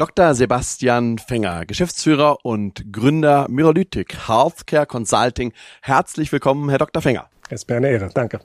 Dr. Sebastian Fenger, Geschäftsführer und Gründer Miralytic Healthcare Consulting. Herzlich willkommen, Herr Dr. Fenger. Es wäre eine Ehre. Danke.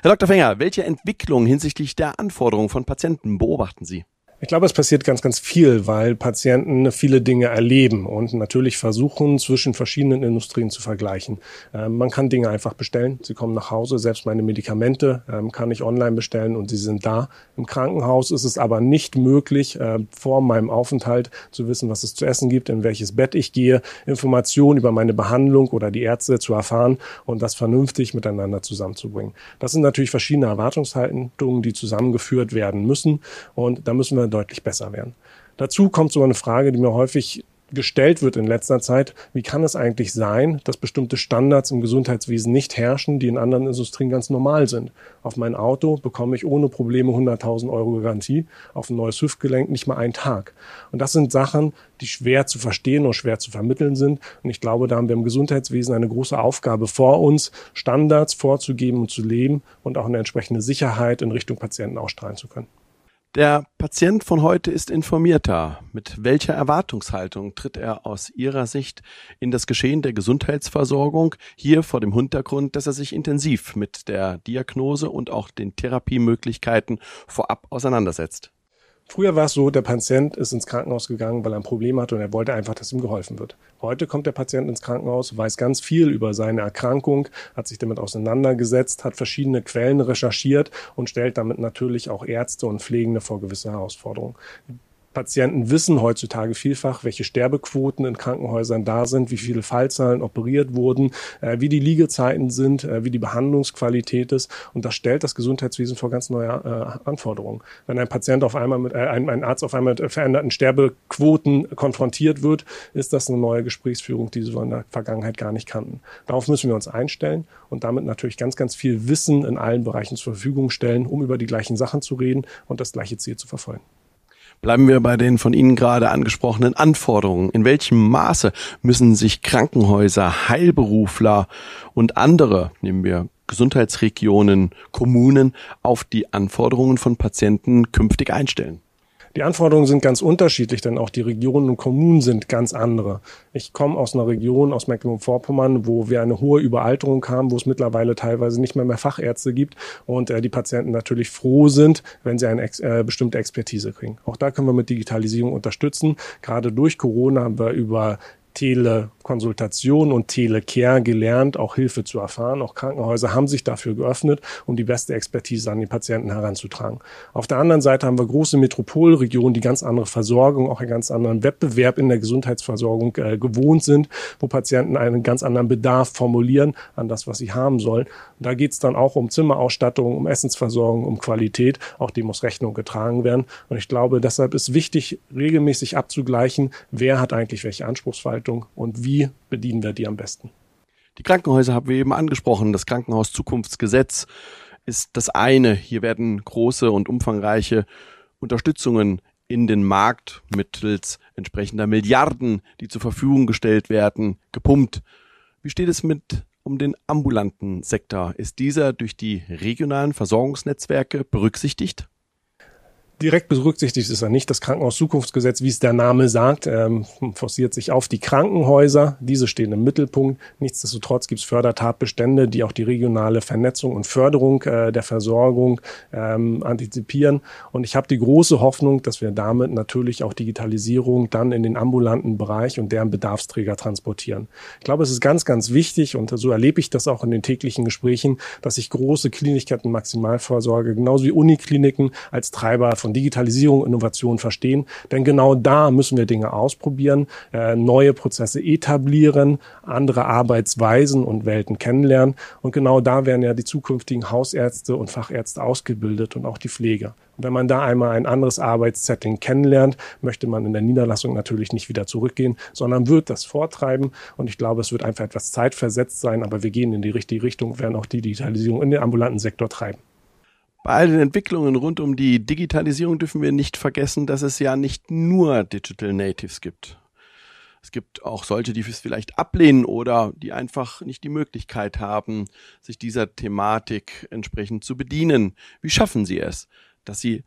Herr Dr. Fenger, welche Entwicklung hinsichtlich der Anforderungen von Patienten beobachten Sie? Ich glaube, es passiert ganz, ganz viel, weil Patienten viele Dinge erleben und natürlich versuchen, zwischen verschiedenen Industrien zu vergleichen. Ähm, man kann Dinge einfach bestellen. Sie kommen nach Hause. Selbst meine Medikamente ähm, kann ich online bestellen und sie sind da. Im Krankenhaus ist es aber nicht möglich, äh, vor meinem Aufenthalt zu wissen, was es zu essen gibt, in welches Bett ich gehe, Informationen über meine Behandlung oder die Ärzte zu erfahren und das vernünftig miteinander zusammenzubringen. Das sind natürlich verschiedene Erwartungshaltungen, die zusammengeführt werden müssen und da müssen wir deutlich besser werden. Dazu kommt so eine Frage, die mir häufig gestellt wird in letzter Zeit, wie kann es eigentlich sein, dass bestimmte Standards im Gesundheitswesen nicht herrschen, die in anderen Industrien ganz normal sind. Auf mein Auto bekomme ich ohne Probleme 100.000 Euro Garantie, auf ein neues Hüftgelenk nicht mal einen Tag. Und das sind Sachen, die schwer zu verstehen und schwer zu vermitteln sind. Und ich glaube, da haben wir im Gesundheitswesen eine große Aufgabe vor uns, Standards vorzugeben und zu leben und auch eine entsprechende Sicherheit in Richtung Patienten ausstrahlen zu können. Der Patient von heute ist informierter. Mit welcher Erwartungshaltung tritt er aus Ihrer Sicht in das Geschehen der Gesundheitsversorgung hier vor dem Hintergrund, dass er sich intensiv mit der Diagnose und auch den Therapiemöglichkeiten vorab auseinandersetzt? Früher war es so, der Patient ist ins Krankenhaus gegangen, weil er ein Problem hatte und er wollte einfach, dass ihm geholfen wird. Heute kommt der Patient ins Krankenhaus, weiß ganz viel über seine Erkrankung, hat sich damit auseinandergesetzt, hat verschiedene Quellen recherchiert und stellt damit natürlich auch Ärzte und Pflegende vor gewisse Herausforderungen. Patienten wissen heutzutage vielfach, welche Sterbequoten in Krankenhäusern da sind, wie viele Fallzahlen operiert wurden, äh, wie die Liegezeiten sind, äh, wie die Behandlungsqualität ist. Und das stellt das Gesundheitswesen vor ganz neue äh, Anforderungen. Wenn ein Patient auf einmal mit, ein Arzt auf einmal mit veränderten Sterbequoten konfrontiert wird, ist das eine neue Gesprächsführung, die wir in der Vergangenheit gar nicht kannten. Darauf müssen wir uns einstellen und damit natürlich ganz, ganz viel Wissen in allen Bereichen zur Verfügung stellen, um über die gleichen Sachen zu reden und das gleiche Ziel zu verfolgen. Bleiben wir bei den von Ihnen gerade angesprochenen Anforderungen. In welchem Maße müssen sich Krankenhäuser, Heilberufler und andere, nehmen wir Gesundheitsregionen, Kommunen, auf die Anforderungen von Patienten künftig einstellen? Die Anforderungen sind ganz unterschiedlich, denn auch die Regionen und Kommunen sind ganz andere. Ich komme aus einer Region, aus Mecklenburg-Vorpommern, wo wir eine hohe Überalterung haben, wo es mittlerweile teilweise nicht mehr mehr Fachärzte gibt und äh, die Patienten natürlich froh sind, wenn sie eine ex äh, bestimmte Expertise kriegen. Auch da können wir mit Digitalisierung unterstützen. Gerade durch Corona haben wir über Telekonsultation und Telecare gelernt, auch Hilfe zu erfahren. Auch Krankenhäuser haben sich dafür geöffnet, um die beste Expertise an die Patienten heranzutragen. Auf der anderen Seite haben wir große Metropolregionen, die ganz andere Versorgung, auch einen ganz anderen Wettbewerb in der Gesundheitsversorgung äh, gewohnt sind, wo Patienten einen ganz anderen Bedarf formulieren an das, was sie haben sollen. Und da geht es dann auch um Zimmerausstattung, um Essensversorgung, um Qualität. Auch dem muss Rechnung getragen werden. Und ich glaube, deshalb ist wichtig, regelmäßig abzugleichen, wer hat eigentlich welche Anspruchsverhalten Verwaltung und wie bedienen wir die am besten? Die Krankenhäuser haben wir eben angesprochen. Das Krankenhauszukunftsgesetz ist das eine. Hier werden große und umfangreiche Unterstützungen in den Markt mittels entsprechender Milliarden, die zur Verfügung gestellt werden, gepumpt. Wie steht es mit um den ambulanten Sektor? Ist dieser durch die regionalen Versorgungsnetzwerke berücksichtigt? Direkt berücksichtigt ist er nicht. Das Krankenhauszukunftsgesetz, wie es der Name sagt, ähm, forciert sich auf die Krankenhäuser. Diese stehen im Mittelpunkt. Nichtsdestotrotz gibt es Fördertatbestände, die auch die regionale Vernetzung und Förderung äh, der Versorgung ähm, antizipieren. Und ich habe die große Hoffnung, dass wir damit natürlich auch Digitalisierung dann in den ambulanten Bereich und deren Bedarfsträger transportieren. Ich glaube, es ist ganz, ganz wichtig und so erlebe ich das auch in den täglichen Gesprächen, dass sich große Klinikketten Maximalvorsorge genauso wie Unikliniken als Treiber von von Digitalisierung, Innovation verstehen. Denn genau da müssen wir Dinge ausprobieren, äh, neue Prozesse etablieren, andere Arbeitsweisen und Welten kennenlernen. Und genau da werden ja die zukünftigen Hausärzte und Fachärzte ausgebildet und auch die Pflege. Und wenn man da einmal ein anderes Arbeitssetting kennenlernt, möchte man in der Niederlassung natürlich nicht wieder zurückgehen, sondern wird das vortreiben. Und ich glaube, es wird einfach etwas zeitversetzt sein, aber wir gehen in die richtige Richtung, werden auch die Digitalisierung in den ambulanten Sektor treiben. Bei all den Entwicklungen rund um die Digitalisierung dürfen wir nicht vergessen, dass es ja nicht nur Digital Natives gibt. Es gibt auch solche, die es vielleicht ablehnen oder die einfach nicht die Möglichkeit haben, sich dieser Thematik entsprechend zu bedienen. Wie schaffen Sie es, dass Sie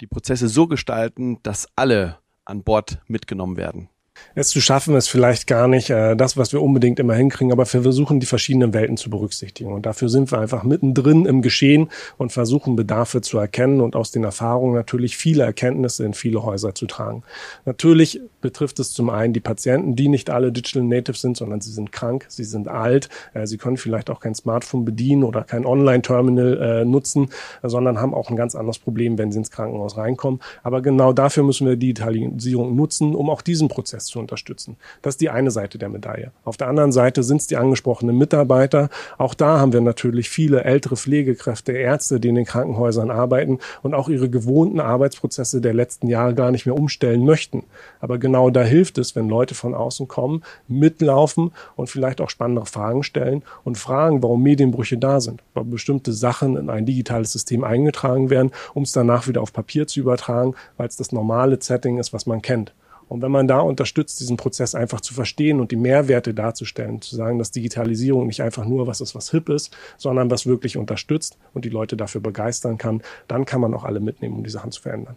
die Prozesse so gestalten, dass alle an Bord mitgenommen werden? Es zu schaffen ist vielleicht gar nicht äh, das, was wir unbedingt immer hinkriegen, aber wir versuchen die verschiedenen Welten zu berücksichtigen. Und dafür sind wir einfach mittendrin im Geschehen und versuchen Bedarfe zu erkennen und aus den Erfahrungen natürlich viele Erkenntnisse in viele Häuser zu tragen. Natürlich betrifft es zum einen die Patienten, die nicht alle Digital Natives sind, sondern sie sind krank, sie sind alt, äh, sie können vielleicht auch kein Smartphone bedienen oder kein Online-Terminal äh, nutzen, sondern haben auch ein ganz anderes Problem, wenn sie ins Krankenhaus reinkommen. Aber genau dafür müssen wir Digitalisierung nutzen, um auch diesen Prozess Prozess zu unterstützen. Das ist die eine Seite der Medaille. Auf der anderen Seite sind es die angesprochenen Mitarbeiter. Auch da haben wir natürlich viele ältere Pflegekräfte, Ärzte, die in den Krankenhäusern arbeiten und auch ihre gewohnten Arbeitsprozesse der letzten Jahre gar nicht mehr umstellen möchten. Aber genau da hilft es, wenn Leute von außen kommen, mitlaufen und vielleicht auch spannende Fragen stellen und fragen, warum Medienbrüche da sind, weil bestimmte Sachen in ein digitales System eingetragen werden, um es danach wieder auf Papier zu übertragen, weil es das normale Setting ist, was man kennt. Und wenn man da unterstützt, diesen Prozess einfach zu verstehen und die Mehrwerte darzustellen, zu sagen, dass Digitalisierung nicht einfach nur was ist, was hip ist, sondern was wirklich unterstützt und die Leute dafür begeistern kann, dann kann man auch alle mitnehmen, um die Sachen zu verändern.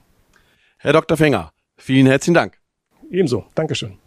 Herr Dr. Fenger, vielen herzlichen Dank. Ebenso. Dankeschön.